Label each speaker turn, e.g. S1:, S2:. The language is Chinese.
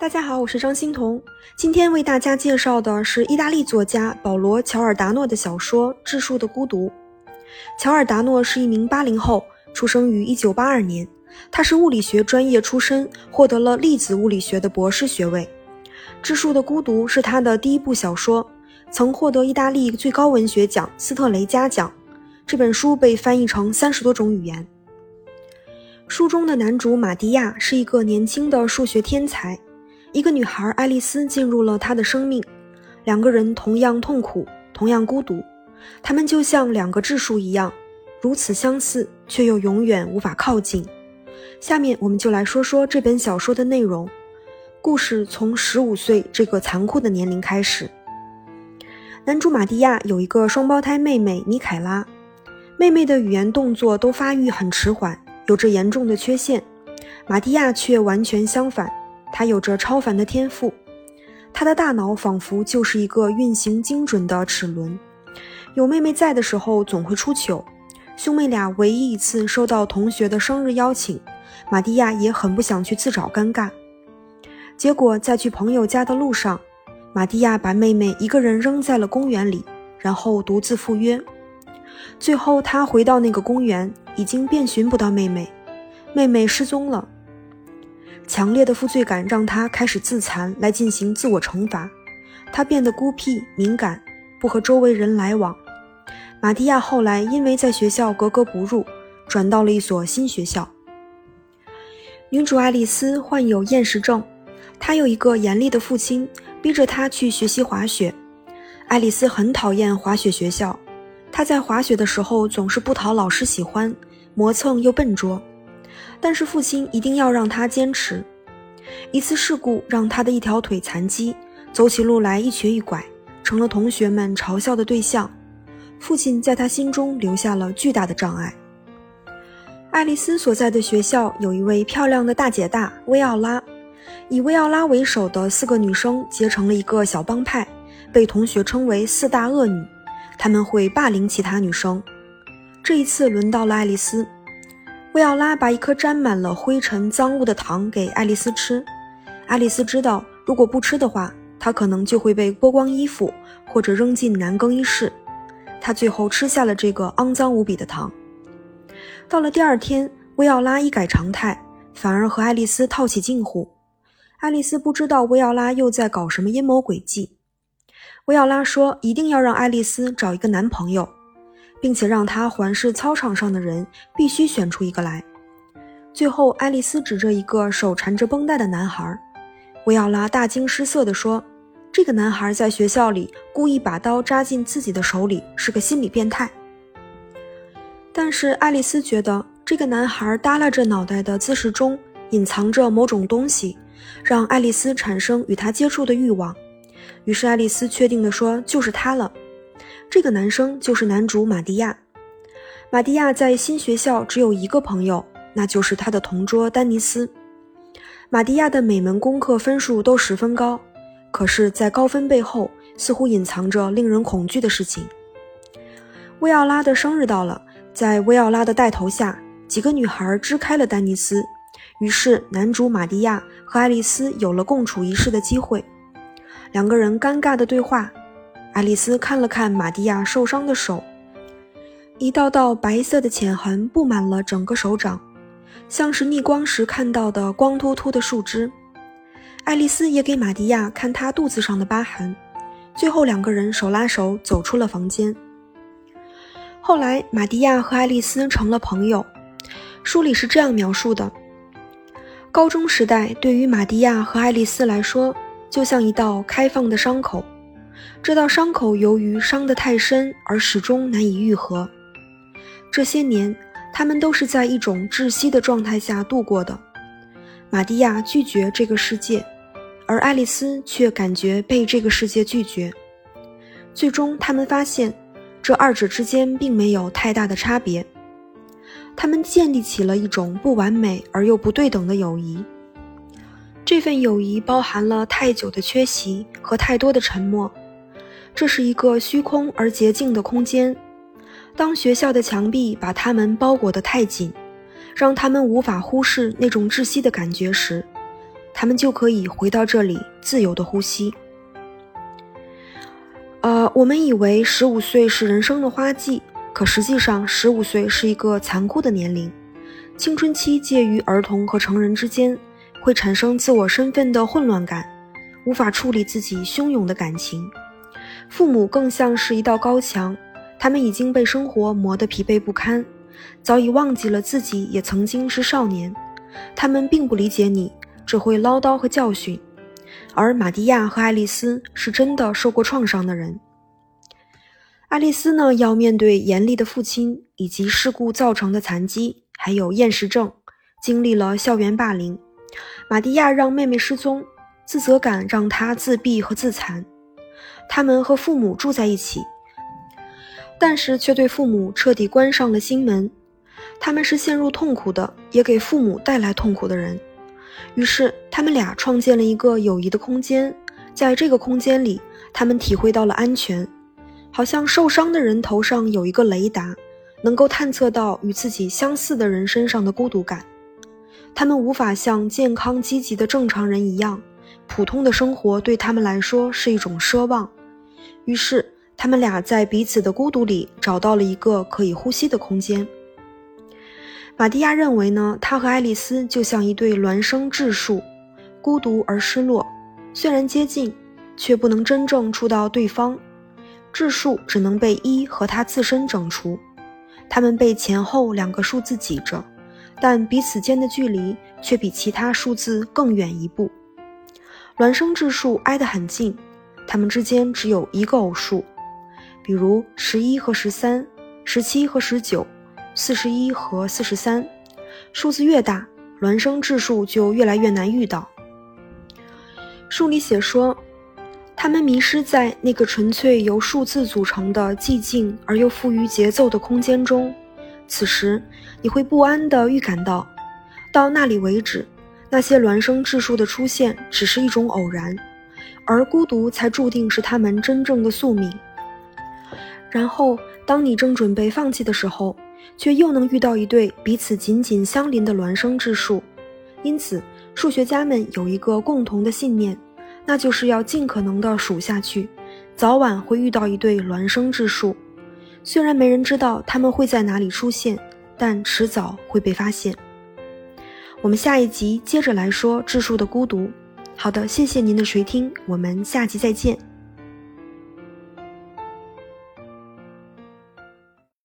S1: 大家好，我是张欣彤。今天为大家介绍的是意大利作家保罗·乔尔达诺的小说《质数的孤独》。乔尔达诺是一名八零后，出生于一九八二年。他是物理学专业出身，获得了粒子物理学的博士学位。《质数的孤独》是他的第一部小说，曾获得意大利最高文学奖斯特雷加奖。这本书被翻译成三十多种语言。书中的男主马蒂亚是一个年轻的数学天才。一个女孩爱丽丝进入了他的生命，两个人同样痛苦，同样孤独，他们就像两个质数一样，如此相似，却又永远无法靠近。下面我们就来说说这本小说的内容。故事从十五岁这个残酷的年龄开始。男主马蒂亚有一个双胞胎妹妹尼凯拉，妹妹的语言动作都发育很迟缓，有着严重的缺陷，马蒂亚却完全相反。他有着超凡的天赋，他的大脑仿佛就是一个运行精准的齿轮。有妹妹在的时候，总会出糗。兄妹俩唯一一次收到同学的生日邀请，马蒂亚也很不想去自找尴尬。结果在去朋友家的路上，马蒂亚把妹妹一个人扔在了公园里，然后独自赴约。最后他回到那个公园，已经遍寻不到妹妹，妹妹失踪了。强烈的负罪感让他开始自残，来进行自我惩罚。他变得孤僻、敏感，不和周围人来往。马蒂亚后来因为在学校格格不入，转到了一所新学校。女主爱丽丝患有厌食症，她有一个严厉的父亲，逼着她去学习滑雪。爱丽丝很讨厌滑雪学校，她在滑雪的时候总是不讨老师喜欢，磨蹭又笨拙。但是父亲一定要让他坚持。一次事故让他的一条腿残疾，走起路来一瘸一拐，成了同学们嘲笑的对象。父亲在他心中留下了巨大的障碍。爱丽丝所在的学校有一位漂亮的大姐大薇奥拉，以薇奥拉为首的四个女生结成了一个小帮派，被同学称为四大恶女。他们会霸凌其他女生。这一次轮到了爱丽丝。薇奥拉把一颗沾满了灰尘、脏物的糖给爱丽丝吃。爱丽丝知道，如果不吃的话，她可能就会被剥光衣服或者扔进男更衣室。她最后吃下了这个肮脏无比的糖。到了第二天，薇奥拉一改常态，反而和爱丽丝套起近乎。爱丽丝不知道薇奥拉又在搞什么阴谋诡计。薇奥拉说：“一定要让爱丽丝找一个男朋友。”并且让他环视操场上的人，必须选出一个来。最后，爱丽丝指着一个手缠着绷带的男孩，维奥拉大惊失色地说：“这个男孩在学校里故意把刀扎进自己的手里，是个心理变态。”但是爱丽丝觉得这个男孩耷拉着脑袋的姿势中隐藏着某种东西，让爱丽丝产生与他接触的欲望。于是爱丽丝确定地说：“就是他了。”这个男生就是男主马蒂亚。马蒂亚在新学校只有一个朋友，那就是他的同桌丹尼斯。马蒂亚的每门功课分数都十分高，可是，在高分背后似乎隐藏着令人恐惧的事情。薇奥拉的生日到了，在薇奥拉的带头下，几个女孩支开了丹尼斯，于是男主马蒂亚和爱丽丝有了共处一室的机会。两个人尴尬的对话。爱丽丝看了看玛蒂亚受伤的手，一道道白色的浅痕布满了整个手掌，像是逆光时看到的光秃秃的树枝。爱丽丝也给玛蒂亚看她肚子上的疤痕，最后两个人手拉手走出了房间。后来，玛蒂亚和爱丽丝成了朋友。书里是这样描述的：高中时代对于玛蒂亚和爱丽丝来说，就像一道开放的伤口。这道伤口由于伤得太深而始终难以愈合。这些年，他们都是在一种窒息的状态下度过的。玛蒂亚拒绝这个世界，而爱丽丝却感觉被这个世界拒绝。最终，他们发现这二者之间并没有太大的差别。他们建立起了一种不完美而又不对等的友谊。这份友谊包含了太久的缺席和太多的沉默。这是一个虚空而洁净的空间。当学校的墙壁把他们包裹得太紧，让他们无法忽视那种窒息的感觉时，他们就可以回到这里，自由的呼吸。呃，我们以为十五岁是人生的花季，可实际上，十五岁是一个残酷的年龄。青春期介于儿童和成人之间，会产生自我身份的混乱感，无法处理自己汹涌的感情。父母更像是一道高墙，他们已经被生活磨得疲惫不堪，早已忘记了自己也曾经是少年。他们并不理解你，只会唠叨和教训。而玛蒂亚和爱丽丝是真的受过创伤的人。爱丽丝呢，要面对严厉的父亲以及事故造成的残疾。还有厌食症，经历了校园霸凌。玛蒂亚让妹妹失踪，自责感让她自闭和自残。他们和父母住在一起，但是却对父母彻底关上了心门。他们是陷入痛苦的，也给父母带来痛苦的人。于是，他们俩创建了一个友谊的空间，在这个空间里，他们体会到了安全，好像受伤的人头上有一个雷达。能够探测到与自己相似的人身上的孤独感，他们无法像健康积极的正常人一样，普通的生活对他们来说是一种奢望。于是，他们俩在彼此的孤独里找到了一个可以呼吸的空间。玛蒂亚认为呢，他和爱丽丝就像一对孪生质树，孤独而失落，虽然接近，却不能真正触到对方。质数只能被一和他自身整除。他们被前后两个数字挤着，但彼此间的距离却比其他数字更远一步。孪生质数挨得很近，它们之间只有一个偶数，比如十一和十三、十七和十九、四十一和四十三。数字越大，孪生质数就越来越难遇到。书里写说。他们迷失在那个纯粹由数字组成的寂静而又富于节奏的空间中。此时，你会不安地预感到，到那里为止，那些孪生质数的出现只是一种偶然，而孤独才注定是他们真正的宿命。然后，当你正准备放弃的时候，却又能遇到一对彼此紧紧相邻的孪生质数。因此，数学家们有一个共同的信念。那就是要尽可能的数下去，早晚会遇到一对孪生质数。虽然没人知道他们会在哪里出现，但迟早会被发现。我们下一集接着来说智树的孤独。好的，谢谢您的垂听，我们下集再见。